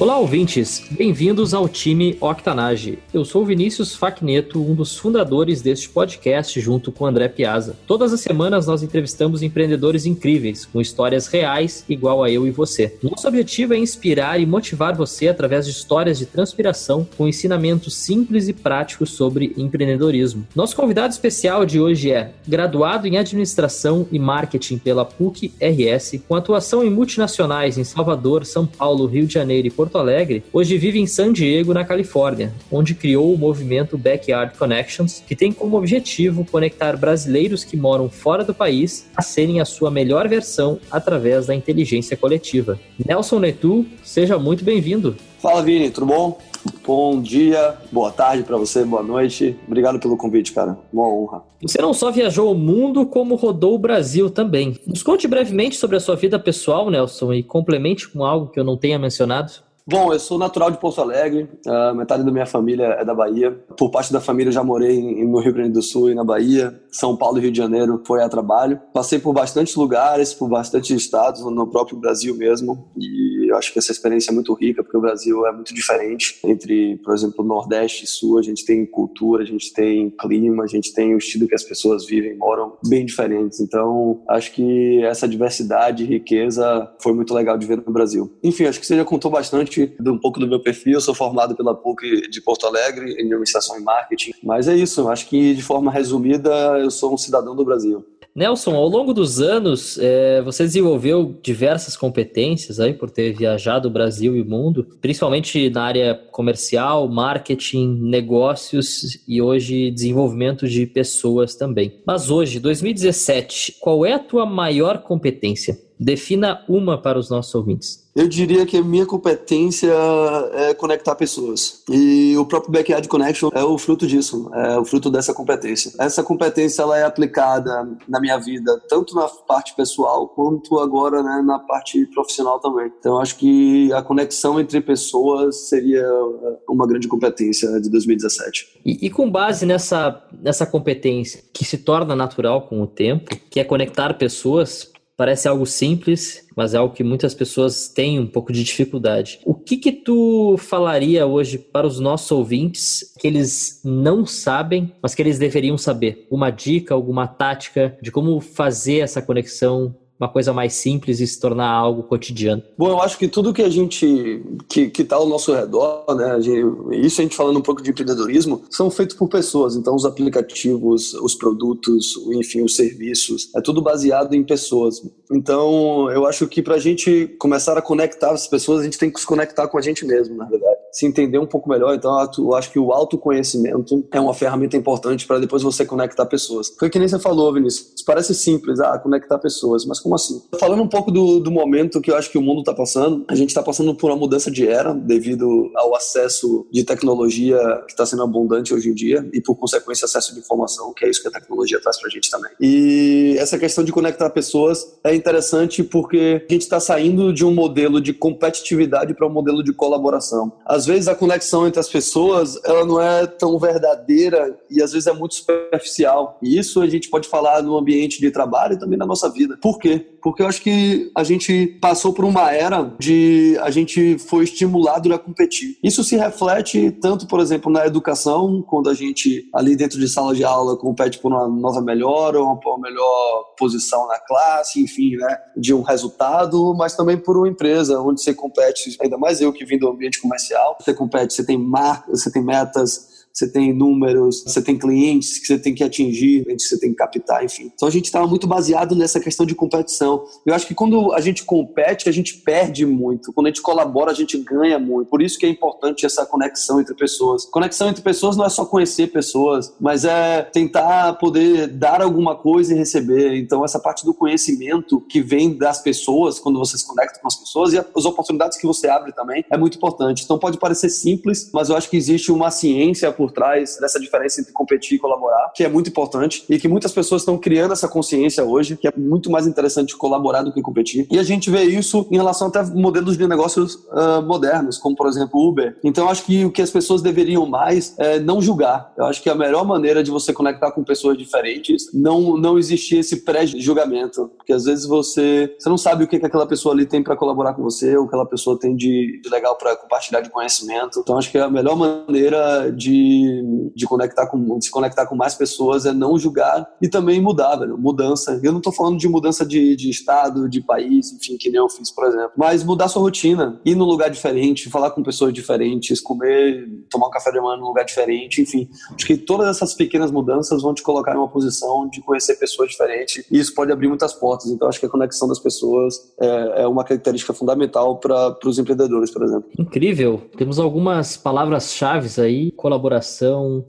Olá, ouvintes! Bem-vindos ao time Octanage. Eu sou Vinícius Facneto, um dos fundadores deste podcast, junto com André Piazza. Todas as semanas nós entrevistamos empreendedores incríveis, com histórias reais, igual a eu e você. Nosso objetivo é inspirar e motivar você através de histórias de transpiração, com ensinamentos simples e práticos sobre empreendedorismo. Nosso convidado especial de hoje é graduado em Administração e Marketing pela PUC-RS, com atuação em multinacionais em Salvador, São Paulo, Rio de Janeiro e Porto Porto Alegre, hoje vive em San Diego, na Califórnia, onde criou o movimento Backyard Connections, que tem como objetivo conectar brasileiros que moram fora do país a serem a sua melhor versão através da inteligência coletiva. Nelson Netu, seja muito bem-vindo. Fala, Vini, tudo bom? Bom dia, boa tarde para você, boa noite. Obrigado pelo convite, cara. Uma honra. Você não só viajou o mundo, como rodou o Brasil também. Nos conte brevemente sobre a sua vida pessoal, Nelson, e complemente com algo que eu não tenha mencionado. Bom, eu sou natural de Porto Alegre, uh, metade da minha família é da Bahia. Por parte da família, eu já morei em, no Rio Grande do Sul e na Bahia. São Paulo e Rio de Janeiro foi a trabalho. Passei por bastantes lugares, por bastantes estados, no próprio Brasil mesmo. E eu acho que essa experiência é muito rica, porque o Brasil é muito diferente entre, por exemplo, Nordeste e Sul. A gente tem cultura, a gente tem clima, a gente tem o estilo que as pessoas vivem, moram bem diferentes. Então, acho que essa diversidade e riqueza foi muito legal de ver no Brasil. Enfim, acho que você já contou bastante de um pouco do meu perfil. Eu sou formado pela PUC de Porto Alegre em administração e marketing. Mas é isso, acho que de forma resumida, eu sou um cidadão do Brasil. Nelson, ao longo dos anos, é, você desenvolveu diversas competências aí por ter viajado o Brasil e mundo, principalmente na área comercial, marketing, negócios e hoje desenvolvimento de pessoas também. Mas hoje, 2017, qual é a tua maior competência? Defina uma para os nossos ouvintes. Eu diria que a minha competência é conectar pessoas. E o próprio Backyard Connection é o fruto disso, é o fruto dessa competência. Essa competência ela é aplicada na minha vida, tanto na parte pessoal quanto agora né, na parte profissional também. Então acho que a conexão entre pessoas seria uma grande competência de 2017. E, e com base nessa, nessa competência que se torna natural com o tempo, que é conectar pessoas, Parece algo simples, mas é algo que muitas pessoas têm um pouco de dificuldade. O que que tu falaria hoje para os nossos ouvintes que eles não sabem, mas que eles deveriam saber? Uma dica, alguma tática de como fazer essa conexão uma coisa mais simples e se tornar algo cotidiano? Bom, eu acho que tudo que a gente que está ao nosso redor, né, a gente, isso a gente falando um pouco de empreendedorismo, são feitos por pessoas. Então, os aplicativos, os produtos, enfim, os serviços, é tudo baseado em pessoas. Então, eu acho que para a gente começar a conectar as pessoas, a gente tem que se conectar com a gente mesmo, na verdade. Se entender um pouco melhor. Então, eu acho que o autoconhecimento é uma ferramenta importante para depois você conectar pessoas. Foi que nem você falou, Vinícius. Parece simples, ah, conectar pessoas, mas como assim? Falando um pouco do, do momento que eu acho que o mundo está passando, a gente está passando por uma mudança de era devido ao acesso de tecnologia que está sendo abundante hoje em dia e, por consequência, acesso de informação, que é isso que a tecnologia traz para a gente também. E essa questão de conectar pessoas é interessante porque a gente está saindo de um modelo de competitividade para um modelo de colaboração. Vezes a conexão entre as pessoas ela não é tão verdadeira e às vezes é muito superficial. E isso a gente pode falar no ambiente de trabalho e também na nossa vida. Por quê? Porque eu acho que a gente passou por uma era de a gente foi estimulado a competir. Isso se reflete tanto, por exemplo, na educação, quando a gente ali dentro de sala de aula compete por uma nova melhor ou uma melhor posição na classe, enfim, né, de um resultado, mas também por uma empresa onde você compete, ainda mais eu que vim do ambiente comercial, você compete, você tem marcas, você tem metas você tem números, você tem clientes que você tem que atingir, que você tem que captar, enfim. Então a gente estava muito baseado nessa questão de competição. Eu acho que quando a gente compete, a gente perde muito. Quando a gente colabora, a gente ganha muito. Por isso que é importante essa conexão entre pessoas. Conexão entre pessoas não é só conhecer pessoas, mas é tentar poder dar alguma coisa e receber. Então essa parte do conhecimento que vem das pessoas, quando você se conecta com as pessoas e as oportunidades que você abre também, é muito importante. Então pode parecer simples, mas eu acho que existe uma ciência por por trás dessa diferença entre competir e colaborar, que é muito importante e que muitas pessoas estão criando essa consciência hoje, que é muito mais interessante colaborar do que competir. E a gente vê isso em relação até modelos de negócios uh, modernos, como por exemplo Uber. Então acho que o que as pessoas deveriam mais é não julgar. Eu acho que a melhor maneira de você conectar com pessoas diferentes não não existir esse pré-julgamento, porque às vezes você você não sabe o que, que aquela pessoa ali tem para colaborar com você, ou que aquela pessoa tem de, de legal para compartilhar de conhecimento. Então acho que a melhor maneira de, de conectar com de se conectar com mais pessoas é não julgar e também mudar, velho. Mudança. Eu não estou falando de mudança de, de estado, de país, enfim, que nem eu fiz, por exemplo, mas mudar sua rotina, ir num lugar diferente, falar com pessoas diferentes, comer, tomar um café de manhã num lugar diferente, enfim. Acho que todas essas pequenas mudanças vão te colocar em uma posição de conhecer pessoas diferentes e isso pode abrir muitas portas. Então acho que a conexão das pessoas é, é uma característica fundamental para os empreendedores, por exemplo. Incrível. Temos algumas palavras-chave aí: colaboração,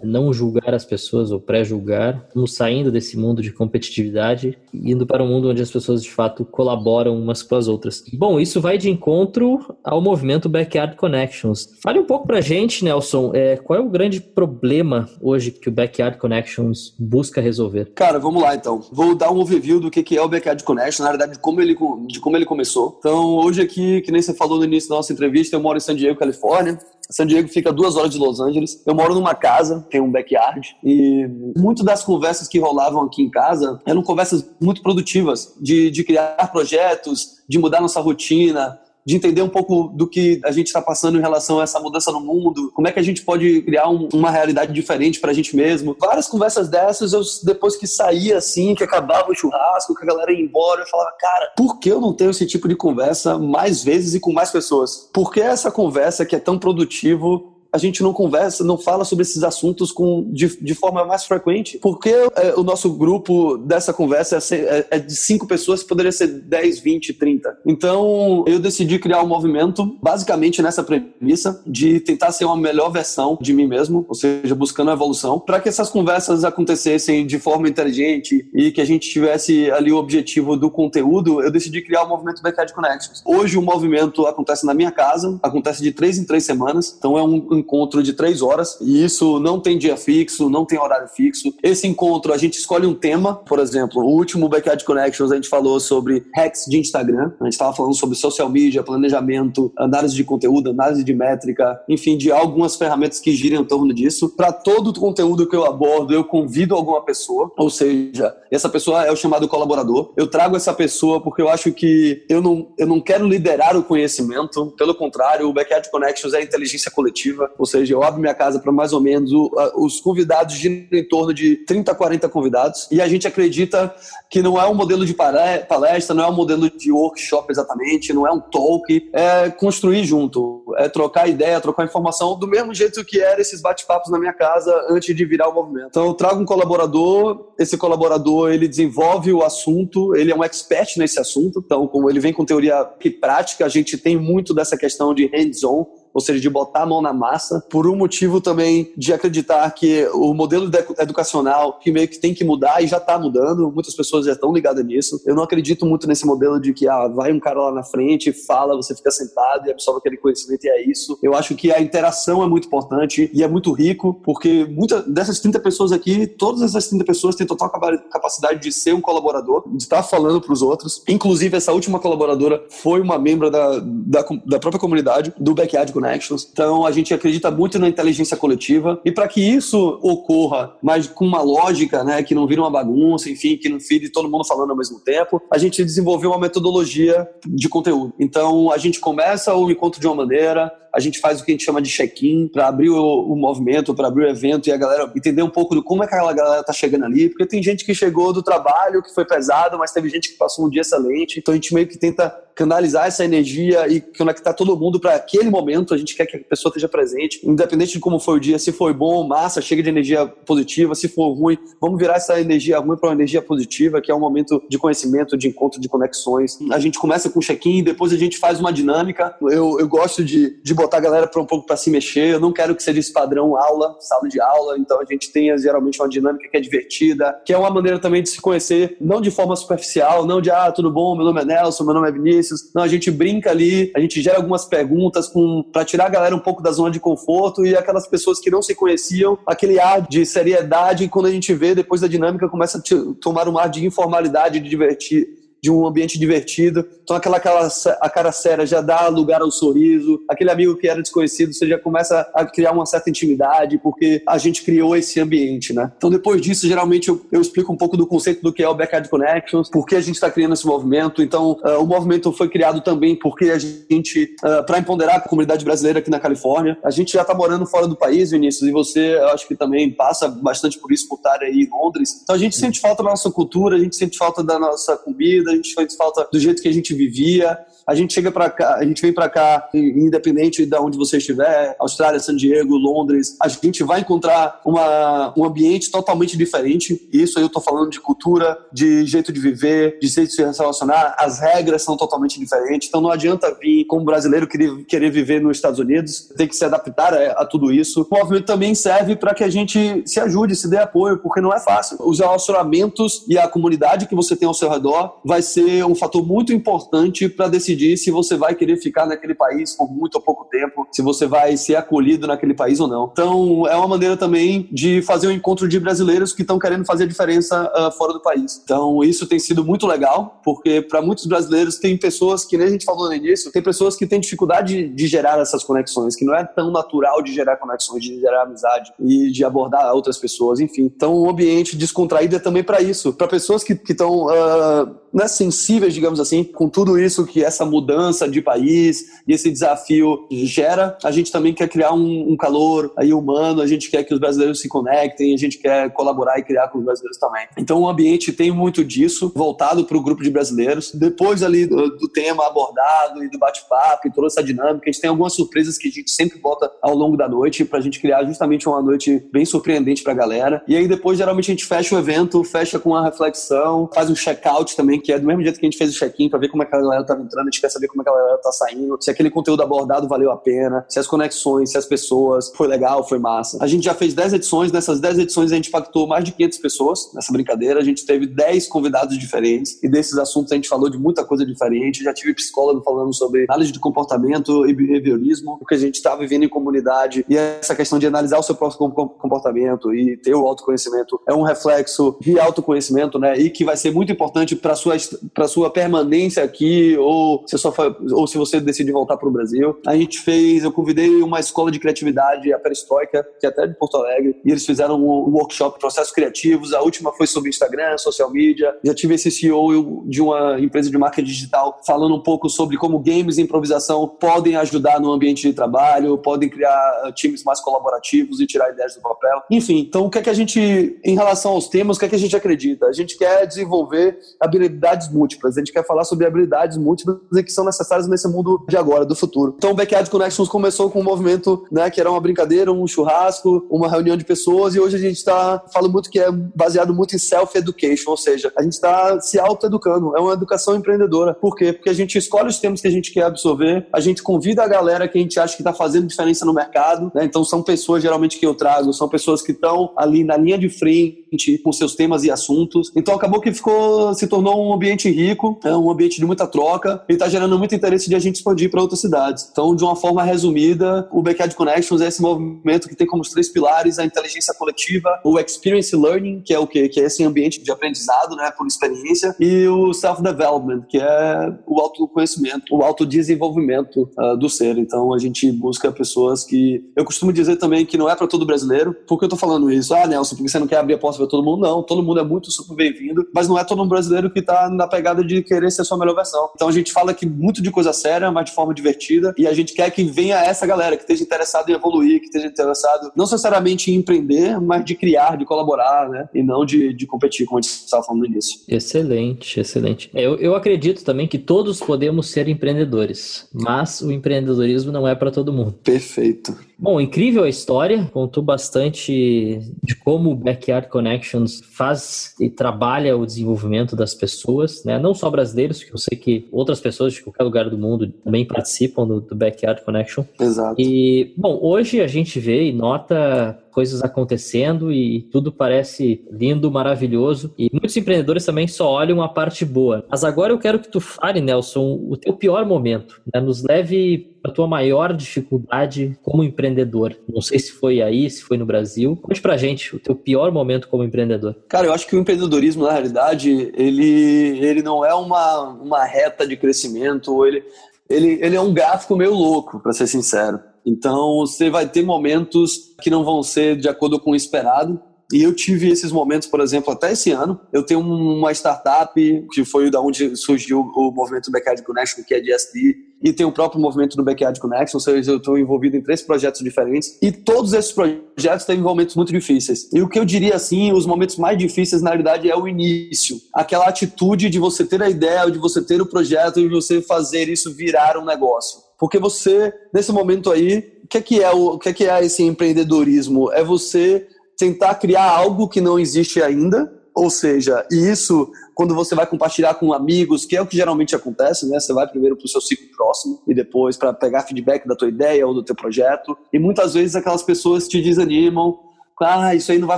não julgar as pessoas ou pré-julgar. Estamos saindo desse mundo de competitividade e indo para um mundo onde as pessoas de fato colaboram umas com as outras. Bom, isso vai de encontro ao movimento Backyard Connections. Fale um pouco pra gente, Nelson, é, qual é o grande problema hoje que o Backyard Connections busca resolver? Cara, vamos lá então. Vou dar um overview do que é o Backyard Connection, na verdade, de como ele, de como ele começou. Então, hoje aqui, que nem você falou no início da nossa entrevista, eu moro em San Diego, Califórnia. San Diego fica duas horas de Los Angeles. Eu moro numa casa, tem um backyard, e muito das conversas que rolavam aqui em casa eram conversas muito produtivas, de, de criar projetos, de mudar nossa rotina, de entender um pouco do que a gente está passando em relação a essa mudança no mundo, como é que a gente pode criar um, uma realidade diferente para a gente mesmo. Várias conversas dessas, eu, depois que saía assim, que acabava o churrasco, que a galera ia embora, eu falava, cara, por que eu não tenho esse tipo de conversa mais vezes e com mais pessoas? Por que essa conversa que é tão produtivo a gente não conversa, não fala sobre esses assuntos com, de, de forma mais frequente? Porque é, o nosso grupo dessa conversa é, é, é, de cinco pessoas, poderia ser 10, 20, 30. Então, eu decidi criar um movimento, basicamente nessa premissa, de tentar ser uma melhor versão de mim mesmo, ou seja, buscando a evolução, para que essas conversas acontecessem de forma inteligente e que a gente tivesse ali o objetivo do conteúdo, eu decidi criar o movimento Backyard Connections. Hoje o movimento acontece na minha casa, acontece de três em três semanas, então é um encontro de três horas e isso não tem dia fixo, não tem horário fixo. Esse encontro a gente escolhe um tema, por exemplo, o último Backyard Connections a gente falou sobre hacks de Instagram, a gente estava falando sobre social media, planejamento, análise de conteúdo, análise de métrica, enfim, de algumas ferramentas que giram em torno disso. Para todo o conteúdo que eu abordo, eu convido alguma pessoa, ou seja, essa pessoa é o chamado colaborador. Eu trago essa pessoa porque eu acho que eu não, eu não quero liderar o conhecimento, pelo contrário, o Backyard Connections é inteligência coletiva. Ou seja, eu abro minha casa para mais ou menos os convidados giram em torno de 30 a 40 convidados. E a gente acredita que não é um modelo de palestra, não é um modelo de workshop exatamente, não é um talk, é construir junto, é trocar ideia, trocar informação do mesmo jeito que era esses bate-papos na minha casa antes de virar o movimento. Então eu trago um colaborador, esse colaborador ele desenvolve o assunto, ele é um expert nesse assunto, então como ele vem com teoria e prática, a gente tem muito dessa questão de hands-on, ou seja, de botar a mão na massa, por um motivo também de acreditar que o modelo educacional que meio que tem que mudar e já está mudando, muitas pessoas já estão ligadas nisso. Eu não acredito muito nesse modelo de que ah, vai um cara lá na frente, fala, você fica sentado e absorve aquele conhecimento e é isso. Eu acho que a interação é muito importante e é muito rico, porque muitas dessas 30 pessoas aqui, todas essas 30 pessoas têm total capacidade de ser um colaborador, de estar falando para os outros. Inclusive, essa última colaboradora foi uma membro da, da, da própria comunidade do Backyard Connections. Então a gente acredita muito na inteligência coletiva e para que isso ocorra, mas com uma lógica, né, que não vira uma bagunça, enfim, que não vire todo mundo falando ao mesmo tempo, a gente desenvolveu uma metodologia de conteúdo. Então a gente começa o encontro de uma maneira, a gente faz o que a gente chama de check-in para abrir o, o movimento, para abrir o evento e a galera entender um pouco de como é que aquela galera tá chegando ali, porque tem gente que chegou do trabalho, que foi pesado, mas teve gente que passou um dia excelente, então a gente meio que tenta canalizar essa energia e conectar todo mundo para aquele momento. A gente quer que a pessoa esteja presente, independente de como foi o dia. Se foi bom, massa, chega de energia positiva. Se for ruim, vamos virar essa energia ruim para uma energia positiva, que é um momento de conhecimento, de encontro, de conexões. A gente começa com check-in, depois a gente faz uma dinâmica. Eu, eu gosto de, de botar a galera para um pouco para se mexer. Eu não quero que seja esse padrão aula, sala de aula. Então a gente tenha geralmente uma dinâmica que é divertida, que é uma maneira também de se conhecer, não de forma superficial, não de ah, tudo bom, meu nome é Nelson, meu nome é Vinícius. Não, a gente brinca ali, a gente gera algumas perguntas com para tirar a galera um pouco da zona de conforto e aquelas pessoas que não se conheciam, aquele ar de seriedade, quando a gente vê depois da dinâmica começa a tomar um ar de informalidade, de divertir de um ambiente divertido. Então, aquela, aquela a cara séria já dá lugar ao sorriso. Aquele amigo que era desconhecido, você já começa a criar uma certa intimidade, porque a gente criou esse ambiente, né? Então, depois disso, geralmente eu, eu explico um pouco do conceito do que é o Backyard Connections, por que a gente está criando esse movimento. Então, uh, o movimento foi criado também porque a gente, uh, ah, para empoderar a comunidade brasileira aqui na Califórnia, a gente já está morando fora do país, Vinícius, e você, eu acho que também passa bastante por isso, por estar aí em Londres. Então, a gente sente falta da nossa cultura, a gente sente falta da nossa comida, a gente faz falta do jeito que a gente vivia. A gente chega para cá, a gente vem para cá, independente de onde você estiver, Austrália, San Diego, Londres, a gente vai encontrar uma, um ambiente totalmente diferente. Isso aí eu estou falando de cultura, de jeito de viver, de jeito de se relacionar. As regras são totalmente diferentes. Então não adianta vir como brasileiro querer, querer viver nos Estados Unidos, tem que se adaptar a, a tudo isso. O movimento também serve para que a gente se ajude, se dê apoio, porque não é fácil. Os relacionamentos e a comunidade que você tem ao seu redor vai ser um fator muito importante para decidir se você vai querer ficar naquele país por muito ou pouco tempo, se você vai ser acolhido naquele país ou não. Então, é uma maneira também de fazer um encontro de brasileiros que estão querendo fazer diferença uh, fora do país. Então, isso tem sido muito legal, porque para muitos brasileiros tem pessoas que, nem a gente falou no início, tem pessoas que têm dificuldade de, de gerar essas conexões, que não é tão natural de gerar conexões, de gerar amizade e de abordar outras pessoas, enfim. Então, um ambiente descontraído é também para isso, para pessoas que estão uh, né, sensíveis, digamos assim, com tudo isso que essa mudança de país e esse desafio gera, a gente também quer criar um, um calor aí humano, a gente quer que os brasileiros se conectem, a gente quer colaborar e criar com os brasileiros também. Então o ambiente tem muito disso, voltado para o grupo de brasileiros. Depois ali do, do tema abordado e do bate-papo e toda essa dinâmica, a gente tem algumas surpresas que a gente sempre bota ao longo da noite para a gente criar justamente uma noite bem surpreendente para a galera. E aí depois geralmente a gente fecha o evento, fecha com uma reflexão, faz um check-out também que é do mesmo jeito que a gente fez o check-in para ver como é que a galera estava entrando, a gente quer saber como é que a galera tá saindo, se aquele conteúdo abordado valeu a pena, se as conexões, se as pessoas, foi legal, foi massa. A gente já fez 10 edições, nessas 10 edições a gente impactou mais de 500 pessoas nessa brincadeira, a gente teve 10 convidados diferentes e desses assuntos a gente falou de muita coisa diferente, já tive psicólogo falando sobre análise de comportamento e behaviorismo, porque a gente está vivendo em comunidade e essa questão de analisar o seu próprio comportamento e ter o autoconhecimento é um reflexo de autoconhecimento, né? E que vai ser muito importante para sua para sua permanência aqui ou se, só ou se você decidir voltar para o Brasil. A gente fez, eu convidei uma escola de criatividade, a Perestroika, que é até de Porto Alegre, e eles fizeram um workshop processos criativos. A última foi sobre Instagram, social media. Já tive esse CEO de uma empresa de marketing digital falando um pouco sobre como games e improvisação podem ajudar no ambiente de trabalho, podem criar uh, times mais colaborativos e tirar ideias do papel. Enfim, então o que é que a gente, em relação aos temas, o que é que a gente acredita? A gente quer desenvolver habilidades habilidades múltiplas. A gente quer falar sobre habilidades múltiplas que são necessárias nesse mundo de agora, do futuro. Então, o Backyard Connections começou com um movimento, né, que era uma brincadeira, um churrasco, uma reunião de pessoas, e hoje a gente está falando muito que é baseado muito em self-education, ou seja, a gente está se auto-educando. É uma educação empreendedora. Por quê? Porque a gente escolhe os temas que a gente quer absorver, a gente convida a galera que a gente acha que está fazendo diferença no mercado, né? Então, são pessoas geralmente que eu trago, são pessoas que estão ali na linha de frente com seus temas e assuntos. Então, acabou que ficou, se tornou um ambiente rico, é um ambiente de muita troca e está gerando muito interesse de a gente expandir para outras cidades. Então, de uma forma resumida, o Backyard Connections é esse movimento que tem como os três pilares a inteligência coletiva, o experience learning, que é o quê? Que é esse ambiente de aprendizado, né, por experiência, e o self-development, que é o autoconhecimento, o autodesenvolvimento uh, do ser. Então, a gente busca pessoas que... Eu costumo dizer também que não é para todo brasileiro. Por que eu tô falando isso? Ah, Nelson, porque você não quer abrir a porta para todo mundo? Não, todo mundo é muito super bem-vindo, mas não é todo um brasileiro que está na pegada de querer ser a sua melhor versão. Então a gente fala que muito de coisa séria, mas de forma divertida, e a gente quer que venha essa galera que esteja interessado em evoluir, que esteja interessado não necessariamente em empreender, mas de criar, de colaborar, né? E não de, de competir, como a gente estava falando no início. Excelente, excelente. Eu, eu acredito também que todos podemos ser empreendedores, mas o empreendedorismo não é para todo mundo. Perfeito. Bom, incrível a história, contou bastante de como o Backyard Connections faz e trabalha o desenvolvimento das pessoas, né? não só brasileiros, porque eu sei que outras pessoas de qualquer lugar do mundo também participam do, do Backyard Connection. Exato. E, bom, hoje a gente vê e nota coisas acontecendo e tudo parece lindo, maravilhoso. E muitos empreendedores também só olham a parte boa. Mas agora eu quero que tu fale, Nelson, o teu pior momento. Né? Nos leve a tua maior dificuldade como empreendedor. Não sei se foi aí, se foi no Brasil. Conte pra gente o teu pior momento como empreendedor. Cara, eu acho que o empreendedorismo, na realidade, ele, ele não é uma, uma reta de crescimento, ele, ele, ele é um gráfico meio louco, para ser sincero. Então, você vai ter momentos que não vão ser de acordo com o esperado. E eu tive esses momentos, por exemplo, até esse ano. Eu tenho uma startup que foi da onde surgiu o movimento Backyard Connection, que é de SD, e tem o próprio movimento do Backyard Connection, ou seja, eu estou envolvido em três projetos diferentes. E todos esses projetos têm momentos muito difíceis. E o que eu diria assim, os momentos mais difíceis, na realidade, é o início. Aquela atitude de você ter a ideia, de você ter o projeto e você fazer isso virar um negócio. Porque você, nesse momento aí, o que é, que é, o, o que é, que é esse empreendedorismo? É você tentar criar algo que não existe ainda, ou seja, e isso quando você vai compartilhar com amigos, que é o que geralmente acontece, né? Você vai primeiro para o seu ciclo próximo e depois para pegar feedback da tua ideia ou do teu projeto. E muitas vezes aquelas pessoas te desanimam, ah, isso aí não vai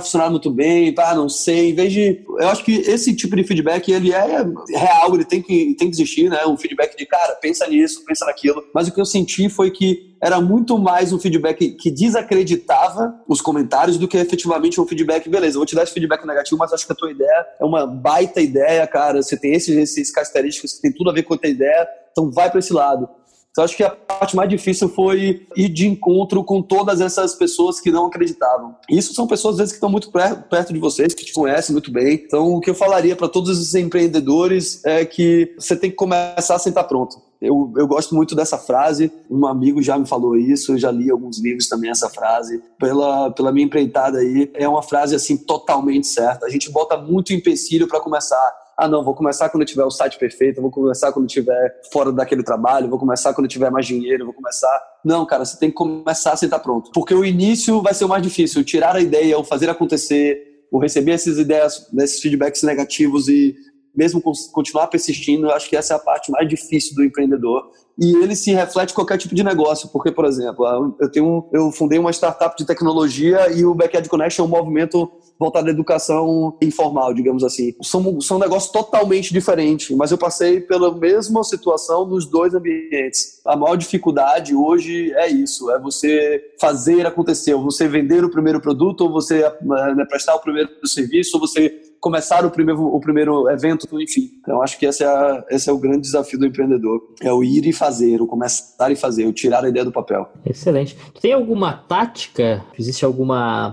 funcionar muito bem, ah, não sei. Em vez de. Eu acho que esse tipo de feedback, ele é real, ele tem que, tem que existir, né? Um feedback de, cara, pensa nisso, pensa naquilo. Mas o que eu senti foi que era muito mais um feedback que desacreditava os comentários do que efetivamente um feedback, beleza, vou te dar esse feedback negativo, mas acho que a tua ideia é uma baita ideia, cara. Você tem esses, esses características que tem tudo a ver com a tua ideia, então vai para esse lado. Então, acho que a parte mais difícil foi ir de encontro com todas essas pessoas que não acreditavam. Isso são pessoas, às vezes, que estão muito perto de vocês, que te conhecem muito bem. Então, o que eu falaria para todos esses empreendedores é que você tem que começar a sentar pronto. Eu, eu gosto muito dessa frase, um amigo já me falou isso, eu já li alguns livros também essa frase. Pela, pela minha empreitada aí, é uma frase assim totalmente certa. A gente bota muito empecilho para começar ah, não, vou começar quando tiver o site perfeito, vou começar quando tiver fora daquele trabalho, vou começar quando tiver mais dinheiro, vou começar. Não, cara, você tem que começar sem estar pronto. Porque o início vai ser o mais difícil, tirar a ideia, o fazer acontecer, o receber essas ideias, esses feedbacks negativos e mesmo continuar persistindo, acho que essa é a parte mais difícil do empreendedor. E ele se reflete em qualquer tipo de negócio, porque, por exemplo, eu, tenho, eu fundei uma startup de tecnologia e o Backyard Connection é um movimento voltado à educação informal, digamos assim. São, são negócios totalmente diferentes, mas eu passei pela mesma situação nos dois ambientes. A maior dificuldade hoje é isso, é você fazer acontecer, você vender o primeiro produto, ou você né, prestar o primeiro serviço, ou você começar o primeiro, o primeiro evento, enfim. Então, acho que esse é, esse é o grande desafio do empreendedor. É o ir e fazer, o começar e fazer, o tirar a ideia do papel. Excelente. Tem alguma tática? Existe alguma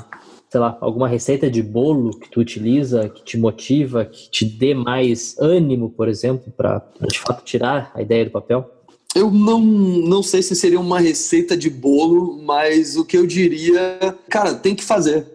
sei lá, alguma receita de bolo que tu utiliza, que te motiva, que te dê mais ânimo, por exemplo, para de fato tirar a ideia do papel? Eu não, não sei se seria uma receita de bolo, mas o que eu diria, cara, tem que fazer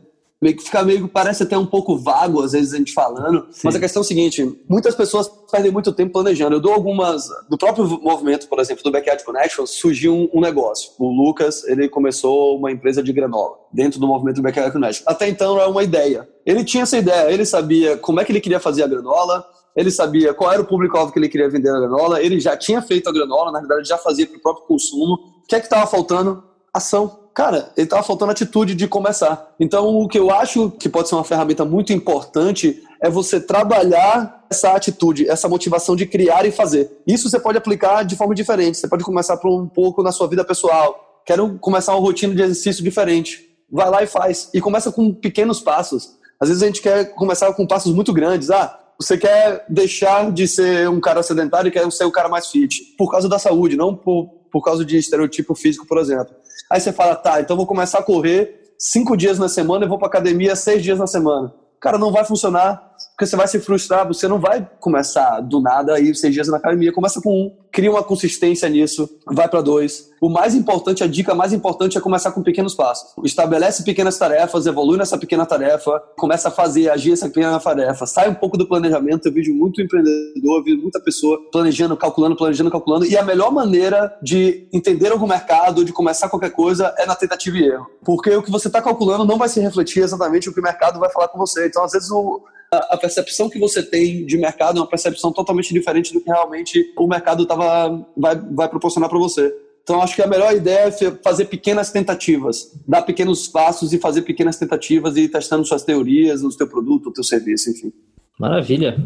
meio que fica meio parece até um pouco vago às vezes a gente falando, Sim. mas a questão é o seguinte, muitas pessoas perdem muito tempo planejando. Eu dou algumas do próprio movimento, por exemplo, do Backyard Connection, surgiu um, um negócio. O Lucas, ele começou uma empresa de granola dentro do movimento do Backyard Connection. Até então era uma ideia. Ele tinha essa ideia, ele sabia como é que ele queria fazer a granola, ele sabia qual era o público-alvo que ele queria vender a granola, ele já tinha feito a granola, na verdade já fazia para o próprio consumo. O que é que estava faltando? Ação cara, ele estava faltando atitude de começar. Então, o que eu acho que pode ser uma ferramenta muito importante é você trabalhar essa atitude, essa motivação de criar e fazer. Isso você pode aplicar de forma diferente. Você pode começar por um pouco na sua vida pessoal. Quero começar uma rotina de exercício diferente. Vai lá e faz. E começa com pequenos passos. Às vezes a gente quer começar com passos muito grandes. Ah, você quer deixar de ser um cara sedentário e quer ser um cara mais fit. Por causa da saúde, não por, por causa de estereotipo físico, por exemplo. Aí você fala, tá, então vou começar a correr cinco dias na semana e vou para academia seis dias na semana. Cara, não vai funcionar. Porque você vai se frustrar, você não vai começar do nada aí seis dias na academia, começa com um, cria uma consistência nisso, vai para dois. O mais importante, a dica mais importante é começar com pequenos passos. Estabelece pequenas tarefas, evolui nessa pequena tarefa, começa a fazer, agir essa pequena tarefa. Sai um pouco do planejamento. Eu vejo muito empreendedor, vejo muita pessoa planejando, calculando, planejando, calculando. E a melhor maneira de entender algum mercado, de começar qualquer coisa, é na tentativa e erro. Porque o que você está calculando não vai se refletir exatamente o que o mercado vai falar com você. Então, às vezes, o, a percepção que você tem de mercado é uma percepção totalmente diferente do que realmente o mercado tava, vai, vai proporcionar para você. Então, acho que a melhor ideia é fazer pequenas tentativas, dar pequenos passos e fazer pequenas tentativas e ir testando suas teorias, o seu produto, o seu serviço, enfim. Maravilha,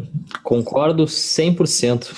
concordo 100%.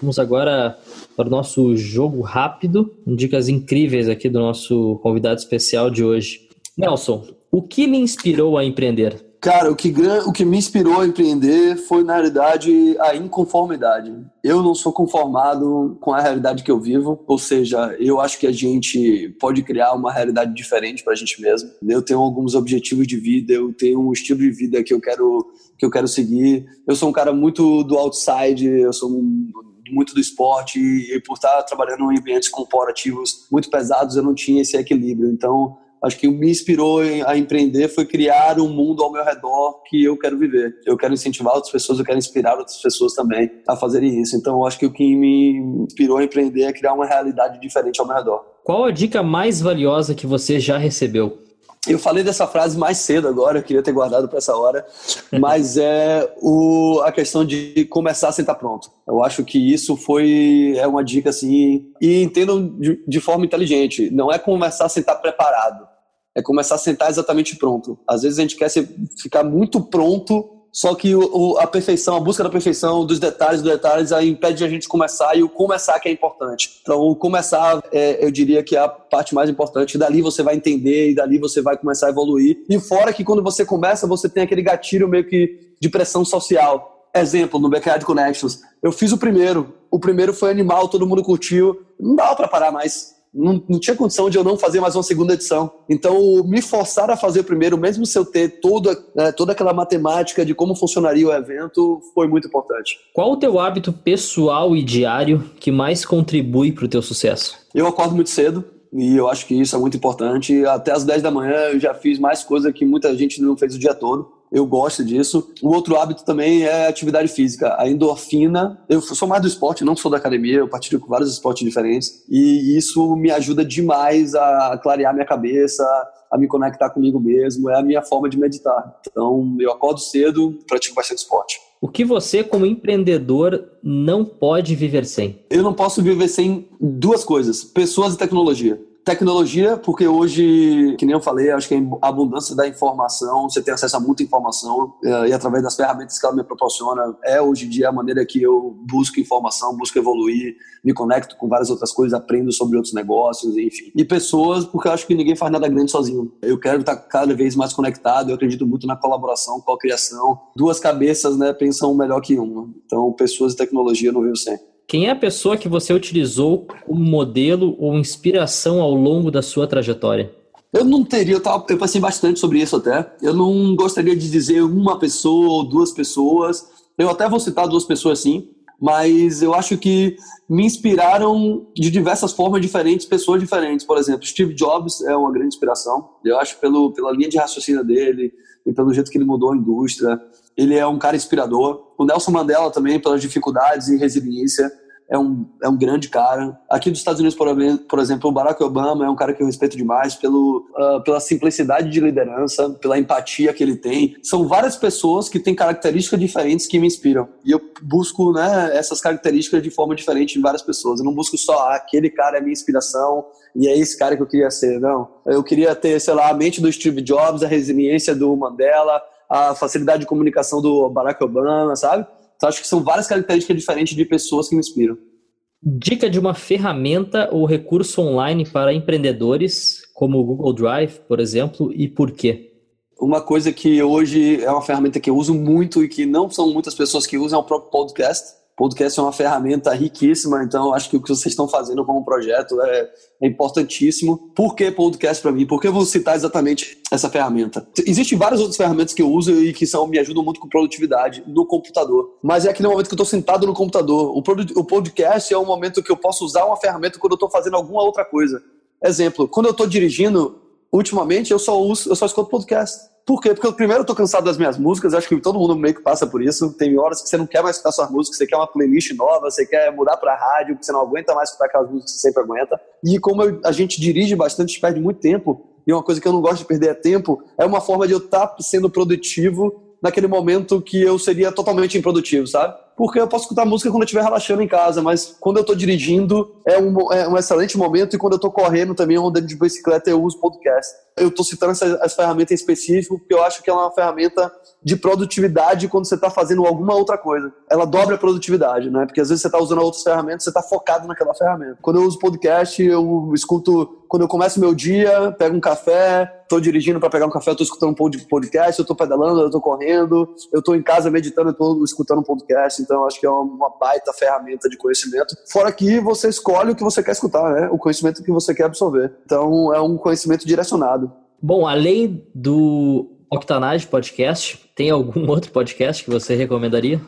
Vamos agora para o nosso jogo rápido, dicas incríveis aqui do nosso convidado especial de hoje. Nelson, o que me inspirou a empreender? Cara, o que, o que me inspirou a empreender foi, na realidade, a inconformidade. Eu não sou conformado com a realidade que eu vivo, ou seja, eu acho que a gente pode criar uma realidade diferente para a gente mesmo. Eu tenho alguns objetivos de vida, eu tenho um estilo de vida que eu quero, que eu quero seguir. Eu sou um cara muito do outside, eu sou um, muito do esporte e por estar trabalhando em ambientes corporativos muito pesados, eu não tinha esse equilíbrio. Então, acho que me inspirou a empreender foi criar um mundo ao meu redor que eu quero viver. Eu quero incentivar outras pessoas, eu quero inspirar outras pessoas também a fazerem isso. Então, acho que o que me inspirou a empreender é criar uma realidade diferente ao meu redor. Qual a dica mais valiosa que você já recebeu? Eu falei dessa frase mais cedo agora, eu queria ter guardado para essa hora, mas é o, a questão de começar sem estar pronto. Eu acho que isso foi é uma dica assim, e entendam de, de forma inteligente, não é começar sem estar preparado, é começar a sentar exatamente pronto. Às vezes a gente quer ficar muito pronto, só que o, o, a perfeição, a busca da perfeição, dos detalhes, dos detalhes, aí impede a gente começar e o começar que é importante. Então, o começar, é, eu diria que é a parte mais importante. Dali você vai entender e dali você vai começar a evoluir. E fora que quando você começa, você tem aquele gatilho meio que de pressão social. Exemplo, no Backyard Connections. Eu fiz o primeiro. O primeiro foi animal, todo mundo curtiu. Não dá para parar mais não, não, tinha condição de eu não fazer mais uma segunda edição. Então, me forçar a fazer o primeiro, mesmo se eu ter toda, né, toda aquela matemática de como funcionaria o evento, foi muito importante. Qual o teu hábito pessoal e diário que mais contribui para o teu sucesso? Eu acordo muito cedo. E eu acho que isso é muito importante. Até as 10 da manhã eu já fiz mais coisa que muita gente não fez o dia todo eu gosto disso. O outro hábito também é atividade física. A endorfina, eu sou mais do esporte, não sou da academia, eu partilho com vários esportes diferentes e isso me ajuda demais a clarear minha cabeça, a me conectar comigo mesmo, é a minha forma de meditar. Então, eu acordo cedo, pratico bastante esporte. O que você, como empreendedor, não pode viver sem? Eu não posso viver sem duas coisas: pessoas e tecnologia. Tecnologia, porque hoje, que nem eu falei, acho que a abundância da informação, você tem acesso a muita informação eh, e através das ferramentas que ela me proporciona, é hoje em dia a maneira que eu busco informação, busco evoluir, me conecto com várias outras coisas, aprendo sobre outros negócios, enfim. E pessoas, porque eu acho que ninguém faz nada grande sozinho. Eu quero estar cada vez mais conectado, eu acredito muito na colaboração, com a criação. Duas cabeças, né, pensam melhor que uma. Então, pessoas e tecnologia no vivo sempre. Quem é a pessoa que você utilizou como modelo ou inspiração ao longo da sua trajetória? Eu não teria, eu, tava, eu bastante sobre isso até. Eu não gostaria de dizer uma pessoa ou duas pessoas. Eu até vou citar duas pessoas sim, mas eu acho que me inspiraram de diversas formas diferentes, pessoas diferentes. Por exemplo, Steve Jobs é uma grande inspiração. Eu acho pelo, pela linha de raciocínio dele e pelo jeito que ele mudou a indústria ele é um cara inspirador. O Nelson Mandela também, pelas dificuldades e resiliência, é um, é um grande cara. Aqui dos Estados Unidos, por exemplo, o Barack Obama é um cara que eu respeito demais pelo, uh, pela simplicidade de liderança, pela empatia que ele tem. São várias pessoas que têm características diferentes que me inspiram. E eu busco né, essas características de forma diferente em várias pessoas. Eu não busco só ah, aquele cara é minha inspiração e é esse cara que eu queria ser. Não. Eu queria ter, sei lá, a mente do Steve Jobs, a resiliência do Mandela, a facilidade de comunicação do Barack Obama, sabe? Então acho que são várias características diferentes de pessoas que me inspiram. Dica de uma ferramenta ou recurso online para empreendedores, como o Google Drive, por exemplo, e por quê? Uma coisa que hoje é uma ferramenta que eu uso muito e que não são muitas pessoas que usam é o próprio podcast. Podcast é uma ferramenta riquíssima, então acho que o que vocês estão fazendo como projeto é, é importantíssimo. Por que podcast para mim? Por que eu vou citar exatamente essa ferramenta? Existem várias outras ferramentas que eu uso e que são, me ajudam muito com produtividade no computador, mas é aquele momento que eu estou sentado no computador. O, o podcast é um momento que eu posso usar uma ferramenta quando eu estou fazendo alguma outra coisa. Exemplo, quando eu estou dirigindo, ultimamente eu só uso, eu só escuto podcast. Por quê? Porque eu, primeiro eu tô cansado das minhas músicas, acho que todo mundo meio que passa por isso. Tem horas que você não quer mais escutar suas músicas, você quer uma playlist nova, você quer mudar pra rádio, porque você não aguenta mais escutar aquelas músicas que você sempre aguenta. E como eu, a gente dirige bastante, a gente perde muito tempo, e uma coisa que eu não gosto de perder é tempo, é uma forma de eu estar tá sendo produtivo naquele momento que eu seria totalmente improdutivo, sabe? Porque eu posso escutar música quando eu estiver relaxando em casa, mas quando eu estou dirigindo é um, é um excelente momento e quando eu estou correndo também, andando de bicicleta, eu uso podcast. Eu estou citando essa, essa ferramenta em específico porque eu acho que ela é uma ferramenta de produtividade quando você está fazendo alguma outra coisa. Ela dobra a produtividade, né? Porque às vezes você está usando outras ferramentas, você está focado naquela ferramenta. Quando eu uso podcast, eu escuto quando eu começo meu dia, pego um café, estou dirigindo para pegar um café, estou escutando um podcast, eu estou pedalando, eu estou correndo, eu estou em casa meditando, eu estou escutando um podcast. Então, acho que é uma baita ferramenta de conhecimento. Fora que você escolhe o que você quer escutar, né? O conhecimento que você quer absorver. Então, é um conhecimento direcionado. Bom, além do Octanage Podcast, tem algum outro podcast que você recomendaria?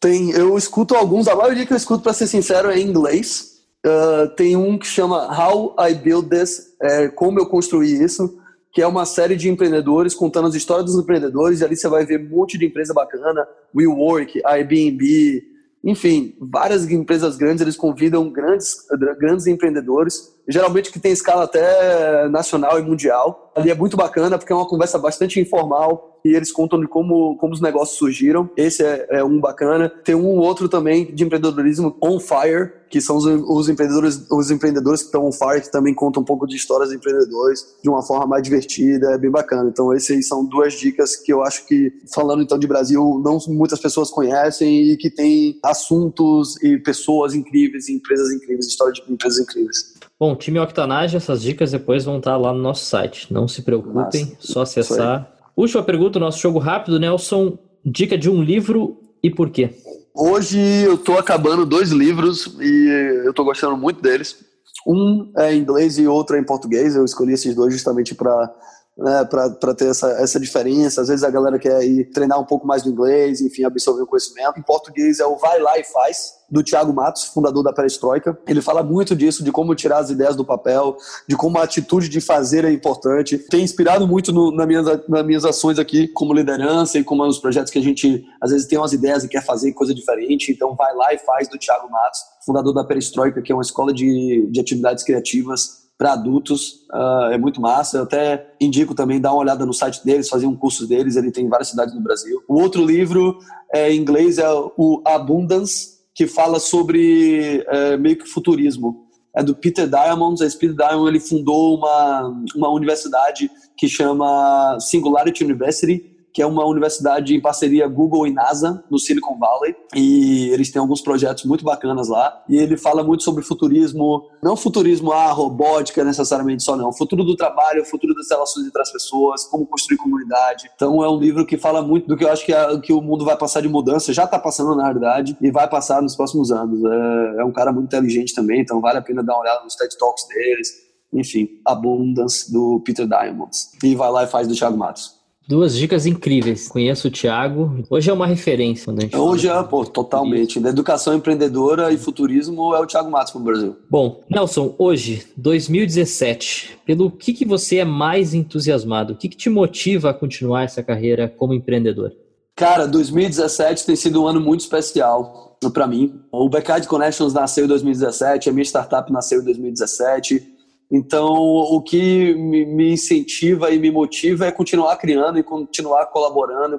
Tem, eu escuto alguns, a maioria que eu escuto, para ser sincero, é em inglês. Uh, tem um que chama How I Build This, é, como eu construí isso, que é uma série de empreendedores contando as histórias dos empreendedores, e ali você vai ver um monte de empresa bacana, WeWork, Airbnb, enfim, várias empresas grandes, eles convidam grandes, grandes empreendedores, geralmente que tem escala até nacional e mundial. Ali é muito bacana, porque é uma conversa bastante informal, e eles contam de como, como os negócios surgiram. Esse é, é um bacana. Tem um outro também de empreendedorismo on fire, que são os, os, empreendedores, os empreendedores que estão on fire, que também contam um pouco de histórias de empreendedores de uma forma mais divertida, é bem bacana. Então, esses aí são duas dicas que eu acho que, falando então de Brasil, não muitas pessoas conhecem e que tem assuntos e pessoas incríveis, e empresas incríveis, história de empresas incríveis. Bom, time Octanage, essas dicas depois vão estar lá no nosso site. Não se preocupem, Nossa, só acessar Última pergunta, nosso jogo rápido, Nelson. Dica de um livro e por quê? Hoje eu estou acabando dois livros e eu estou gostando muito deles. Um é em inglês e outro é em português. Eu escolhi esses dois justamente para né, para ter essa, essa diferença. Às vezes a galera quer ir treinar um pouco mais do inglês, enfim, absorver o conhecimento. Em português é o Vai Lá e Faz, do Thiago Matos, fundador da Perestroika. Ele fala muito disso, de como tirar as ideias do papel, de como a atitude de fazer é importante. Tem inspirado muito no, na minhas, nas minhas ações aqui como liderança e como nos projetos que a gente às vezes tem umas ideias e quer fazer coisa diferente. Então vai lá e faz do Thiago Matos, fundador da Perestroika, que é uma escola de, de atividades criativas para adultos, uh, é muito massa. Eu até indico também dar uma olhada no site deles, fazer um curso deles, ele tem em várias cidades no Brasil. O outro livro é, em inglês é o Abundance, que fala sobre é, meio que futurismo. É do Peter Diamond. Esse Peter Diamond ele fundou uma, uma universidade que chama Singularity University, que é uma universidade em parceria Google e NASA, no Silicon Valley, e eles têm alguns projetos muito bacanas lá, e ele fala muito sobre futurismo, não futurismo ah, robótica necessariamente só não, futuro do trabalho, futuro das relações entre as pessoas, como construir comunidade. Então é um livro que fala muito do que eu acho que, é, que o mundo vai passar de mudança, já está passando na realidade, e vai passar nos próximos anos. É, é um cara muito inteligente também, então vale a pena dar uma olhada nos TED Talks deles, enfim, Abundance do Peter Diamond. E vai lá e faz do Thiago Matos. Duas dicas incríveis. Conheço o Thiago. Hoje é uma referência. Né? Hoje é, pô, totalmente. Da educação empreendedora e futurismo é o Thiago Matos para o Brasil. Bom, Nelson, hoje, 2017, pelo que, que você é mais entusiasmado? O que, que te motiva a continuar essa carreira como empreendedor? Cara, 2017 tem sido um ano muito especial para mim. O Backyard Connections nasceu em 2017, a minha startup nasceu em 2017. Então, o que me incentiva e me motiva é continuar criando e continuar colaborando,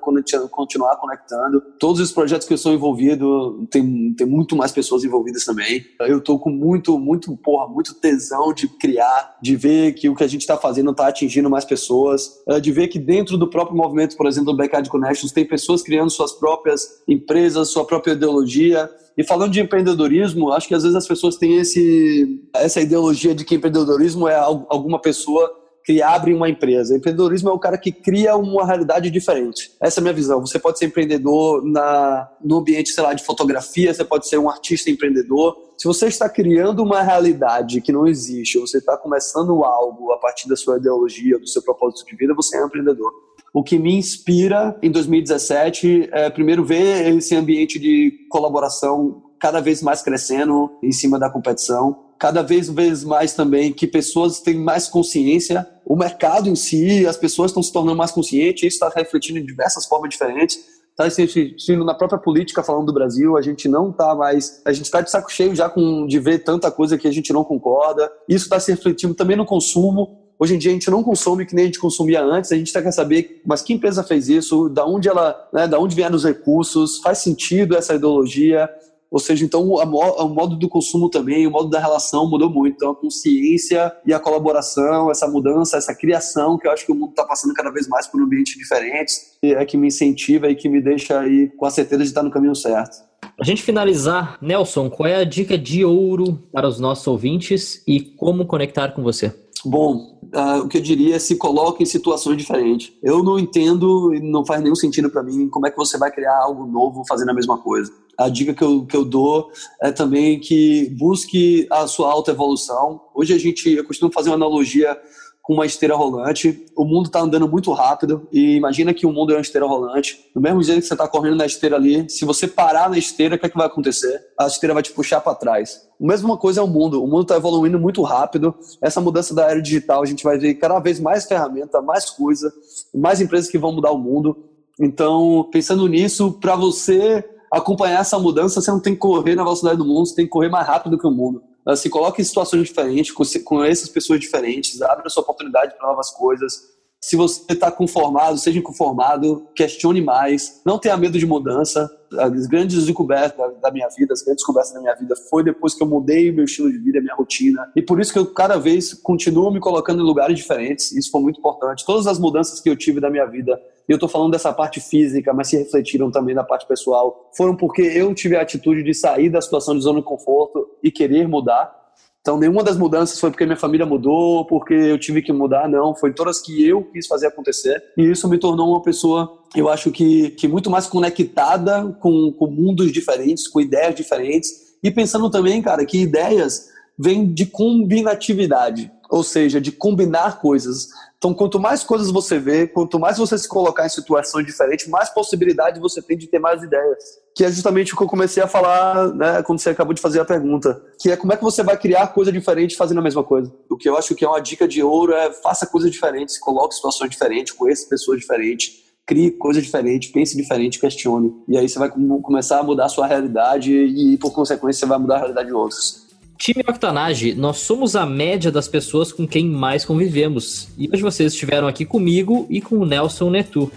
continuar conectando. Todos os projetos que eu sou envolvido, tem, tem muito mais pessoas envolvidas também. Eu estou com muito, muito, porra, muito tesão de criar, de ver que o que a gente está fazendo está atingindo mais pessoas, é, de ver que dentro do próprio movimento, por exemplo, do Backyard Connections, tem pessoas criando suas próprias empresas, sua própria ideologia, e falando de empreendedorismo, acho que às vezes as pessoas têm esse, essa ideologia de que empreendedorismo é alguma pessoa que abrem uma empresa. Empreendedorismo é o cara que cria uma realidade diferente. Essa é a minha visão. Você pode ser empreendedor na, no ambiente, sei lá, de fotografia, você pode ser um artista empreendedor. Se você está criando uma realidade que não existe, ou você está começando algo a partir da sua ideologia, do seu propósito de vida, você é um empreendedor. O que me inspira em 2017 é, primeiro, ver esse ambiente de colaboração cada vez mais crescendo em cima da competição. Cada vez mais também que pessoas têm mais consciência, o mercado em si, as pessoas estão se tornando mais conscientes, isso está refletindo em diversas formas diferentes, está refletindo na própria política falando do Brasil, a gente não está mais, a gente está de saco cheio já com, de ver tanta coisa que a gente não concorda, isso está se refletindo também no consumo, Hoje em dia a gente não consome que nem a gente consumia antes, a gente quer saber, mas que empresa fez isso, da onde ela, né, da onde vieram os recursos, faz sentido essa ideologia, ou seja, então o modo do consumo também, o modo da relação mudou muito. Então a consciência e a colaboração, essa mudança, essa criação, que eu acho que o mundo está passando cada vez mais por ambientes diferentes, é que me incentiva e que me deixa aí com a certeza de estar no caminho certo. Para a gente finalizar, Nelson, qual é a dica de ouro para os nossos ouvintes e como conectar com você? Bom, uh, o que eu diria é se coloque em situações diferentes. Eu não entendo e não faz nenhum sentido para mim como é que você vai criar algo novo fazendo a mesma coisa. A dica que eu, que eu dou é também que busque a sua autoevolução. Hoje a gente, eu costumo fazer uma analogia com uma esteira rolante. O mundo está andando muito rápido e imagina que o mundo é uma esteira rolante. No mesmo jeito que você está correndo na esteira ali, se você parar na esteira, o que, é que vai acontecer? A esteira vai te puxar para trás. A mesma coisa é o mundo. O mundo está evoluindo muito rápido. Essa mudança da era digital, a gente vai ver cada vez mais ferramenta, mais coisa, mais empresas que vão mudar o mundo. Então, pensando nisso, para você acompanhar essa mudança, você não tem que correr na velocidade do mundo, você tem que correr mais rápido que o mundo. Se coloque em situações diferentes, com essas pessoas diferentes, abra sua oportunidade para novas coisas. Se você está conformado, seja inconformado, questione mais, não tenha medo de mudança. As grandes descobertas da minha vida, as grandes descobertas da minha vida foi depois que eu mudei meu estilo de vida, minha rotina. E por isso que eu cada vez continuo me colocando em lugares diferentes. Isso foi muito importante. Todas as mudanças que eu tive da minha vida, e eu estou falando dessa parte física, mas se refletiram também na parte pessoal, foram porque eu tive a atitude de sair da situação de zona de conforto e querer mudar então, nenhuma das mudanças foi porque minha família mudou, porque eu tive que mudar, não. Foi todas que eu quis fazer acontecer. E isso me tornou uma pessoa, eu acho que, que muito mais conectada com, com mundos diferentes, com ideias diferentes. E pensando também, cara, que ideias vêm de combinatividade, ou seja, de combinar coisas. Então, quanto mais coisas você vê, quanto mais você se colocar em situações diferentes, mais possibilidade você tem de ter mais ideias. Que é justamente o que eu comecei a falar né, quando você acabou de fazer a pergunta. Que é como é que você vai criar coisa diferente fazendo a mesma coisa. O que eu acho que é uma dica de ouro é faça coisas diferentes, coloque situações diferentes, conheça pessoas diferentes, crie coisa diferente, pense diferente, questione. E aí você vai começar a mudar a sua realidade e, por consequência, você vai mudar a realidade de outros. Time Octanage, nós somos a média das pessoas com quem mais convivemos. E hoje vocês estiveram aqui comigo e com o Nelson Netu.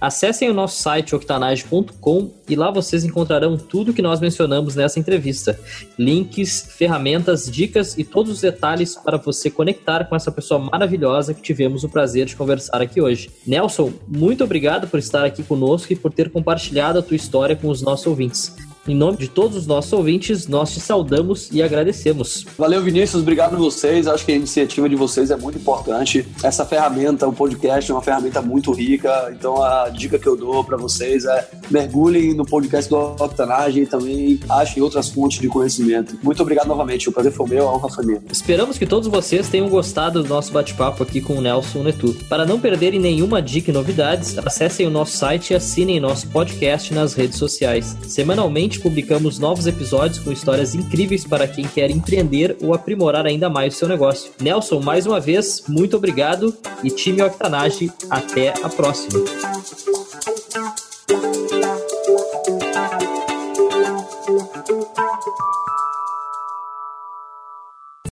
Acessem o nosso site octanage.com e lá vocês encontrarão tudo que nós mencionamos nessa entrevista: links, ferramentas, dicas e todos os detalhes para você conectar com essa pessoa maravilhosa que tivemos o prazer de conversar aqui hoje. Nelson, muito obrigado por estar aqui conosco e por ter compartilhado a tua história com os nossos ouvintes. Em nome de todos os nossos ouvintes, nós te saudamos e agradecemos. Valeu, Vinícius. Obrigado a vocês. Acho que a iniciativa de vocês é muito importante. Essa ferramenta, o podcast, é uma ferramenta muito rica. Então, a dica que eu dou para vocês é mergulhem no podcast do Octanagem e também achem outras fontes de conhecimento. Muito obrigado novamente. O prazer foi meu, a honra foi minha. Esperamos que todos vocês tenham gostado do nosso bate-papo aqui com o Nelson Netu. Para não perderem nenhuma dica e novidades, acessem o nosso site e assinem nosso podcast nas redes sociais. Semanalmente, Semanalmente publicamos novos episódios com histórias incríveis para quem quer empreender ou aprimorar ainda mais o seu negócio. Nelson, mais uma vez, muito obrigado e time Octanage, até a próxima.